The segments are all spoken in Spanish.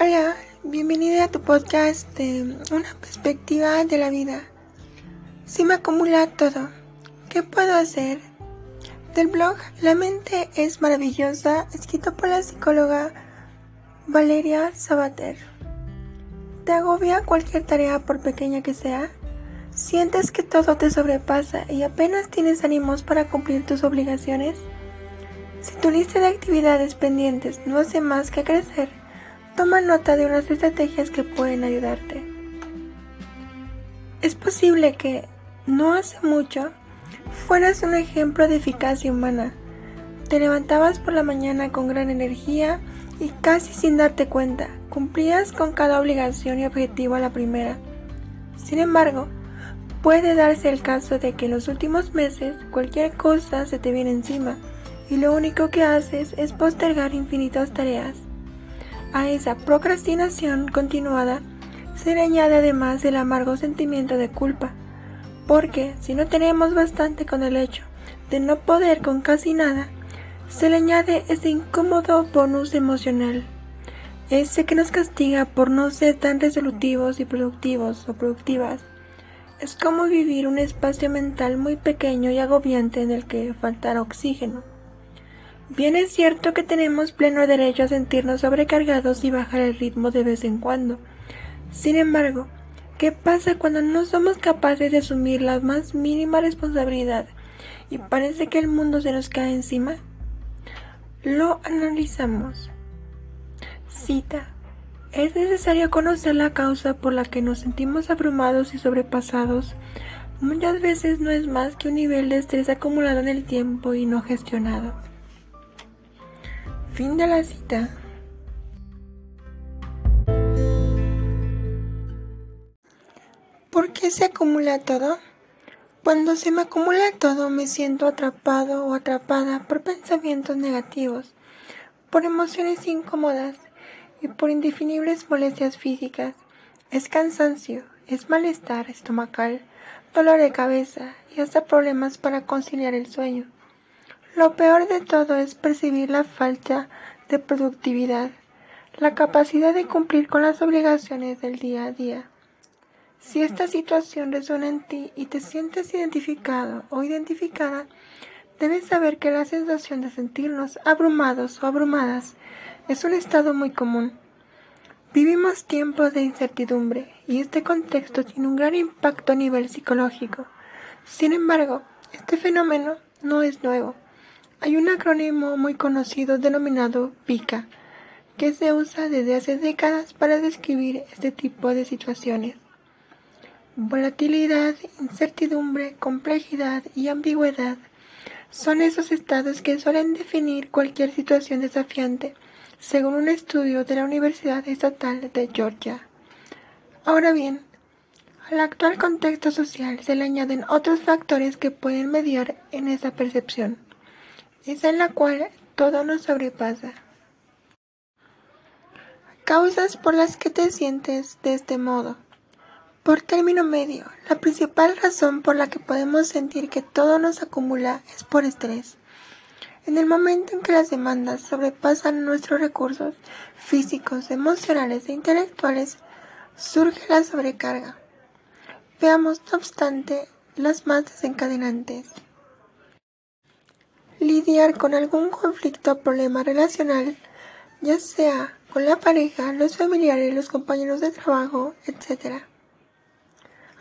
Hola, bienvenida a tu podcast de una perspectiva de la vida. Si me acumula todo, ¿qué puedo hacer? Del blog La mente es maravillosa, escrito por la psicóloga Valeria Sabater. ¿Te agobia cualquier tarea por pequeña que sea? ¿Sientes que todo te sobrepasa y apenas tienes ánimos para cumplir tus obligaciones? Si tu lista de actividades pendientes no hace más que crecer, toma nota de unas estrategias que pueden ayudarte. Es posible que, no hace mucho, fueras un ejemplo de eficacia humana. Te levantabas por la mañana con gran energía y casi sin darte cuenta, cumplías con cada obligación y objetivo a la primera. Sin embargo, puede darse el caso de que en los últimos meses cualquier cosa se te viene encima y lo único que haces es postergar infinitas tareas. A esa procrastinación continuada se le añade además el amargo sentimiento de culpa, porque si no tenemos bastante con el hecho de no poder con casi nada, se le añade ese incómodo bonus emocional, ese que nos castiga por no ser tan resolutivos y productivos o productivas. Es como vivir un espacio mental muy pequeño y agobiante en el que faltará oxígeno. Bien es cierto que tenemos pleno derecho a sentirnos sobrecargados y bajar el ritmo de vez en cuando. Sin embargo, ¿qué pasa cuando no somos capaces de asumir la más mínima responsabilidad y parece que el mundo se nos cae encima? Lo analizamos. Cita. Es necesario conocer la causa por la que nos sentimos abrumados y sobrepasados. Muchas veces no es más que un nivel de estrés acumulado en el tiempo y no gestionado. Fin de la cita. ¿Por qué se acumula todo? Cuando se me acumula todo me siento atrapado o atrapada por pensamientos negativos, por emociones incómodas y por indefinibles molestias físicas. Es cansancio, es malestar estomacal, dolor de cabeza y hasta problemas para conciliar el sueño. Lo peor de todo es percibir la falta de productividad, la capacidad de cumplir con las obligaciones del día a día. Si esta situación resuena en ti y te sientes identificado o identificada, debes saber que la sensación de sentirnos abrumados o abrumadas es un estado muy común. Vivimos tiempos de incertidumbre y este contexto tiene un gran impacto a nivel psicológico. Sin embargo, este fenómeno no es nuevo. Hay un acrónimo muy conocido denominado PICA, que se usa desde hace décadas para describir este tipo de situaciones. Volatilidad, incertidumbre, complejidad y ambigüedad son esos estados que suelen definir cualquier situación desafiante, según un estudio de la Universidad Estatal de Georgia. Ahora bien, al actual contexto social se le añaden otros factores que pueden mediar en esa percepción, esa en la cual todo nos sobrepasa. Causas por las que te sientes de este modo. Por término medio, la principal razón por la que podemos sentir que todo nos acumula es por estrés. En el momento en que las demandas sobrepasan nuestros recursos físicos, emocionales e intelectuales, surge la sobrecarga. Veamos, no obstante, las más desencadenantes. Lidiar con algún conflicto o problema relacional, ya sea con la pareja, los familiares, los compañeros de trabajo, etc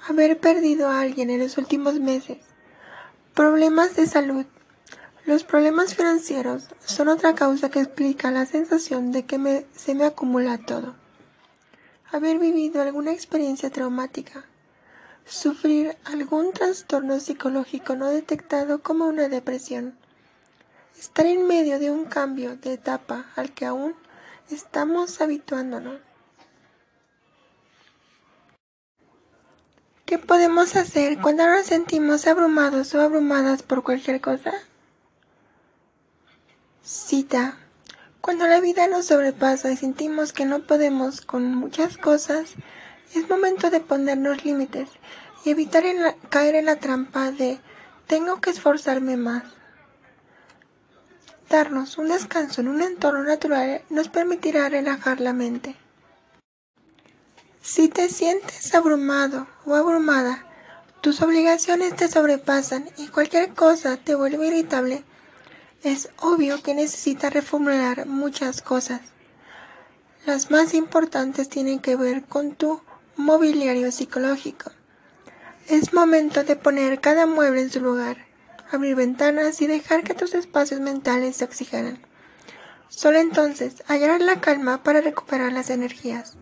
haber perdido a alguien en los últimos meses, problemas de salud. Los problemas financieros son otra causa que explica la sensación de que se me acumula todo. Haber vivido alguna experiencia traumática. Sufrir algún trastorno psicológico no detectado como una depresión. Estar en medio de un cambio de etapa al que aún estamos habituándonos. ¿Qué podemos hacer cuando nos sentimos abrumados o abrumadas por cualquier cosa? Cita. Cuando la vida nos sobrepasa y sentimos que no podemos con muchas cosas, es momento de ponernos límites y evitar caer en la trampa de tengo que esforzarme más. Un descanso en un entorno natural nos permitirá relajar la mente. Si te sientes abrumado o abrumada, tus obligaciones te sobrepasan y cualquier cosa te vuelve irritable, es obvio que necesitas reformular muchas cosas. Las más importantes tienen que ver con tu mobiliario psicológico. Es momento de poner cada mueble en su lugar, abrir ventanas y dejar que tus espacios mentales se oxigenen. Solo entonces hallarás la calma para recuperar las energías.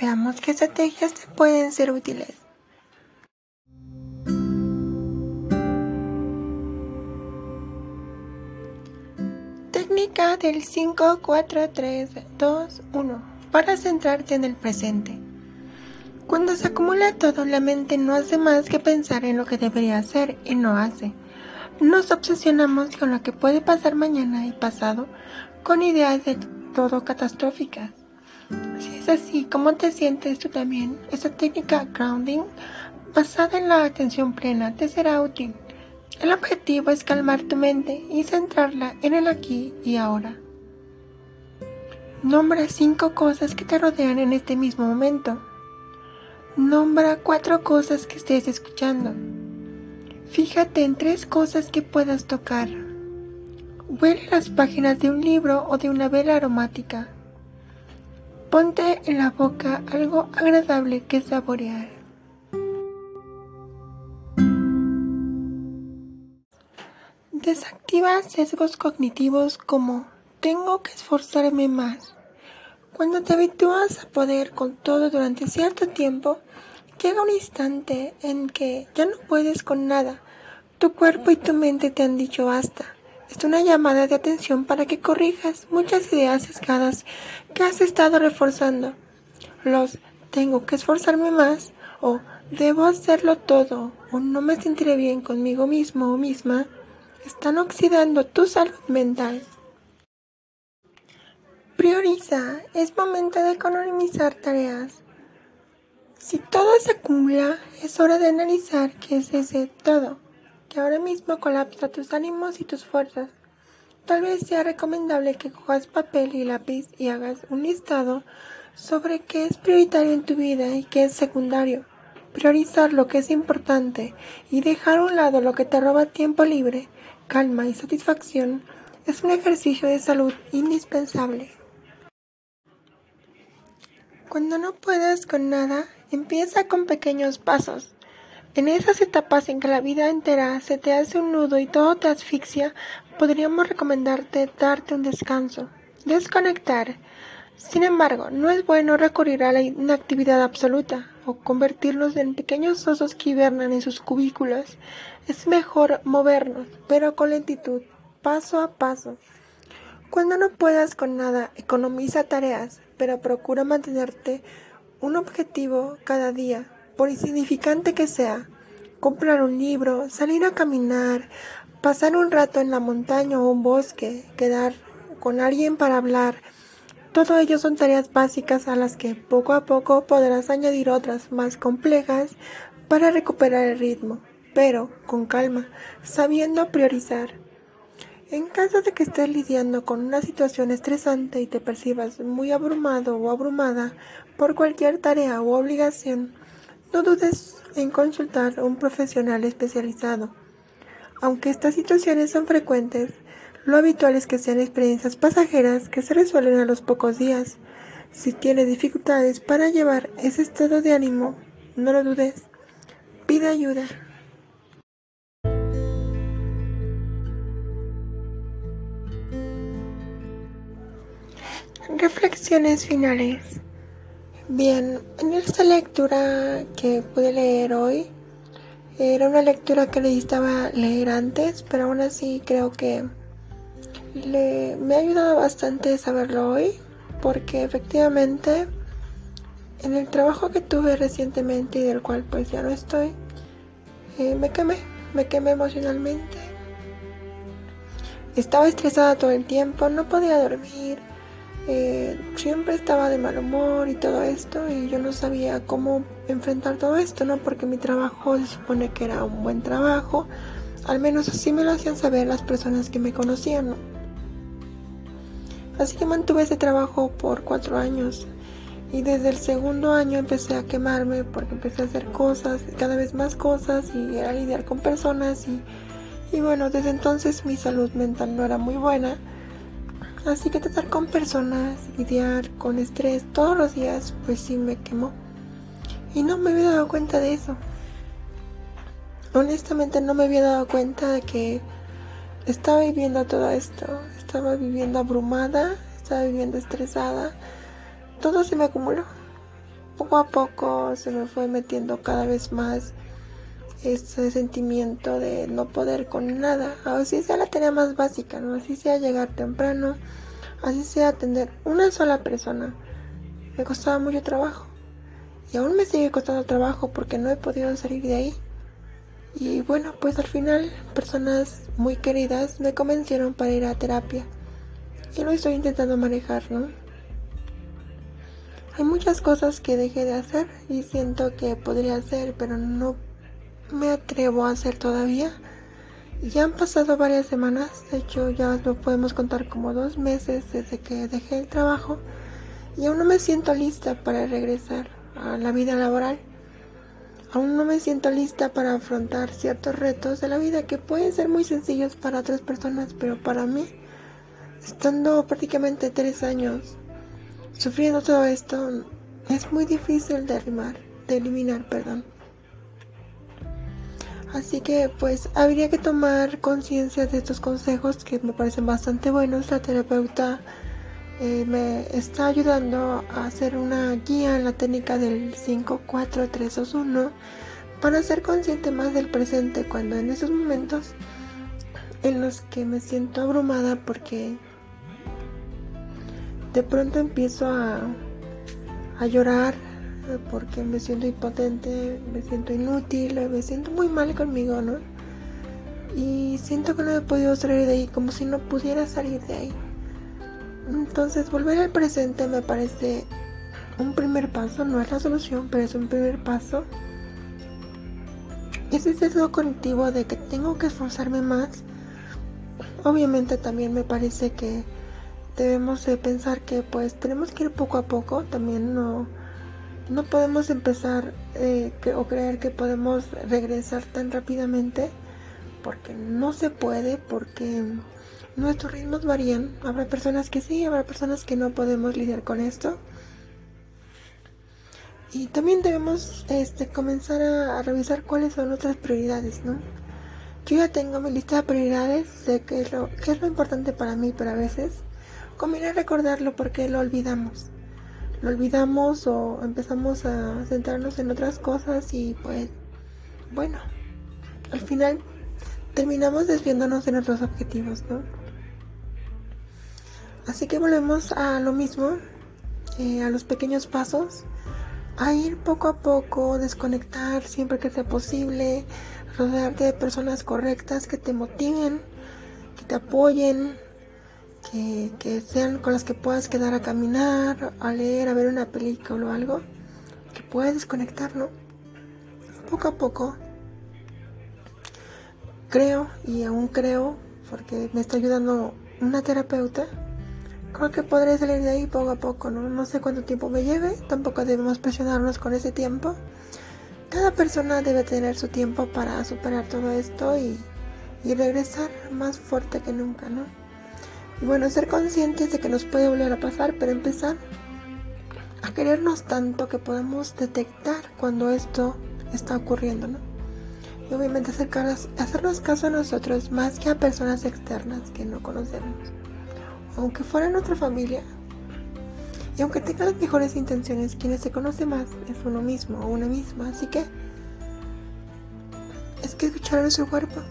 Veamos qué estrategias te pueden ser útiles. Técnica del 5, 4, 3, 2, 1 para centrarte en el presente. Cuando se acumula todo, la mente no hace más que pensar en lo que debería hacer y no hace. Nos obsesionamos con lo que puede pasar mañana y pasado, con ideas de todo catastróficas. Si es así, ¿cómo te sientes tú también? Esta técnica grounding, basada en la atención plena, te será útil. El objetivo es calmar tu mente y centrarla en el aquí y ahora. Nombra cinco cosas que te rodean en este mismo momento. Nombra cuatro cosas que estés escuchando. Fíjate en tres cosas que puedas tocar. Huele las páginas de un libro o de una vela aromática. Ponte en la boca algo agradable que saborear. Desactiva sesgos cognitivos como tengo que esforzarme más. Cuando te habitúas a poder con todo durante cierto tiempo, llega un instante en que ya no puedes con nada. Tu cuerpo y tu mente te han dicho basta. Es una llamada de atención para que corrijas muchas ideas sesgadas que has estado reforzando. Los tengo que esforzarme más o debo hacerlo todo o no me sentiré bien conmigo mismo o misma están oxidando tu salud mental. Prioriza, es momento de economizar tareas. Si todo se acumula, es hora de analizar qué es ese todo que ahora mismo colapsa tus ánimos y tus fuerzas. Tal vez sea recomendable que cojas papel y lápiz y hagas un listado sobre qué es prioritario en tu vida y qué es secundario. Priorizar lo que es importante y dejar a un lado lo que te roba tiempo libre, calma y satisfacción es un ejercicio de salud indispensable. Cuando no puedes con nada, empieza con pequeños pasos. En esas etapas en que la vida entera se te hace un nudo y todo te asfixia, podríamos recomendarte darte un descanso, desconectar. Sin embargo, no es bueno recurrir a la inactividad absoluta o convertirnos en pequeños osos que hibernan en sus cubículos. Es mejor movernos, pero con lentitud, paso a paso. Cuando no puedas con nada, economiza tareas, pero procura mantenerte un objetivo cada día por insignificante que sea, comprar un libro, salir a caminar, pasar un rato en la montaña o un bosque, quedar con alguien para hablar, todo ello son tareas básicas a las que poco a poco podrás añadir otras más complejas para recuperar el ritmo, pero con calma, sabiendo priorizar. En caso de que estés lidiando con una situación estresante y te percibas muy abrumado o abrumada por cualquier tarea u obligación, no dudes en consultar a un profesional especializado. Aunque estas situaciones son frecuentes, lo habitual es que sean experiencias pasajeras que se resuelven a los pocos días. Si tienes dificultades para llevar ese estado de ánimo, no lo dudes. Pide ayuda. Reflexiones finales. Bien, en esta lectura que pude leer hoy, era una lectura que necesitaba leer antes, pero aún así creo que me ha ayudado bastante saberlo hoy, porque efectivamente en el trabajo que tuve recientemente y del cual pues ya no estoy, eh, me quemé, me quemé emocionalmente. Estaba estresada todo el tiempo, no podía dormir, eh, siempre estaba de mal humor y todo esto y yo no sabía cómo enfrentar todo esto, ¿no? Porque mi trabajo se supone que era un buen trabajo, al menos así me lo hacían saber las personas que me conocían, ¿no? Así que mantuve ese trabajo por cuatro años Y desde el segundo año empecé a quemarme porque empecé a hacer cosas, cada vez más cosas y era lidiar con personas y, y bueno, desde entonces mi salud mental no era muy buena. Así que tratar con personas, lidiar con estrés todos los días, pues sí me quemó. Y no me había dado cuenta de eso. Honestamente no me había dado cuenta de que estaba viviendo todo esto. Estaba viviendo abrumada, estaba viviendo estresada todo se me acumuló. Poco a poco se me fue metiendo cada vez más ese sentimiento de no poder con nada. Así sea la tarea más básica, ¿no? Así sea llegar temprano, así sea atender una sola persona. Me costaba mucho trabajo. Y aún me sigue costando trabajo porque no he podido salir de ahí. Y bueno, pues al final personas muy queridas me convencieron para ir a terapia. Y lo estoy intentando manejar, ¿no? Hay muchas cosas que dejé de hacer y siento que podría hacer, pero no me atrevo a hacer todavía. Ya han pasado varias semanas, de hecho ya lo podemos contar como dos meses desde que dejé el trabajo y aún no me siento lista para regresar a la vida laboral. Aún no me siento lista para afrontar ciertos retos de la vida que pueden ser muy sencillos para otras personas, pero para mí, estando prácticamente tres años Sufriendo todo esto es muy difícil de, de eliminar, perdón. Así que pues habría que tomar conciencia de estos consejos que me parecen bastante buenos. La terapeuta eh, me está ayudando a hacer una guía en la técnica del 5, 4, 3, 2, 1 para ser consciente más del presente cuando en esos momentos en los que me siento abrumada porque de pronto empiezo a, a llorar porque me siento impotente, me siento inútil, me siento muy mal conmigo, ¿no? Y siento que no he podido salir de ahí, como si no pudiera salir de ahí. Entonces, volver al presente me parece un primer paso, no es la solución, pero es un primer paso. Ese sesgo cognitivo de que tengo que esforzarme más, obviamente también me parece que debemos de pensar que pues tenemos que ir poco a poco, también no, no podemos empezar eh, o creer que podemos regresar tan rápidamente porque no se puede, porque nuestros ritmos varían. Habrá personas que sí, habrá personas que no podemos lidiar con esto. Y también debemos este, comenzar a, revisar cuáles son nuestras prioridades, ¿no? Yo ya tengo mi lista de prioridades, sé qué es lo, es lo importante para mí, pero a veces conviene recordarlo porque lo olvidamos. Lo olvidamos o empezamos a centrarnos en otras cosas y pues bueno, al final terminamos desviándonos de nuestros objetivos, ¿no? Así que volvemos a lo mismo, eh, a los pequeños pasos, a ir poco a poco, desconectar siempre que sea posible, rodearte de personas correctas que te motiven, que te apoyen, que, sean con las que puedas quedar a caminar, a leer, a ver una película o algo, que puedas desconectarlo poco a poco. Creo y aún creo, porque me está ayudando una terapeuta, creo que podré salir de ahí poco a poco, ¿no? No sé cuánto tiempo me lleve, tampoco debemos presionarnos con ese tiempo. Cada persona debe tener su tiempo para superar todo esto y, y regresar más fuerte que nunca, ¿no? Y bueno, ser conscientes de que nos puede volver a pasar, pero empezar a querernos tanto que podamos detectar cuando esto está ocurriendo, ¿no? Y obviamente hacernos caso a nosotros más que a personas externas que no conocemos. Aunque fuera nuestra familia, y aunque tenga las mejores intenciones, quienes se conoce más es uno mismo o una misma. Así que es que escuchar a nuestro cuerpo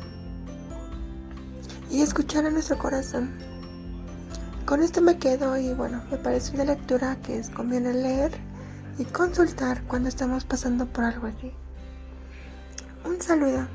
y escuchar a nuestro corazón. Con esto me quedo y bueno, me parece una lectura que es conviene leer y consultar cuando estamos pasando por algo así. Un saludo.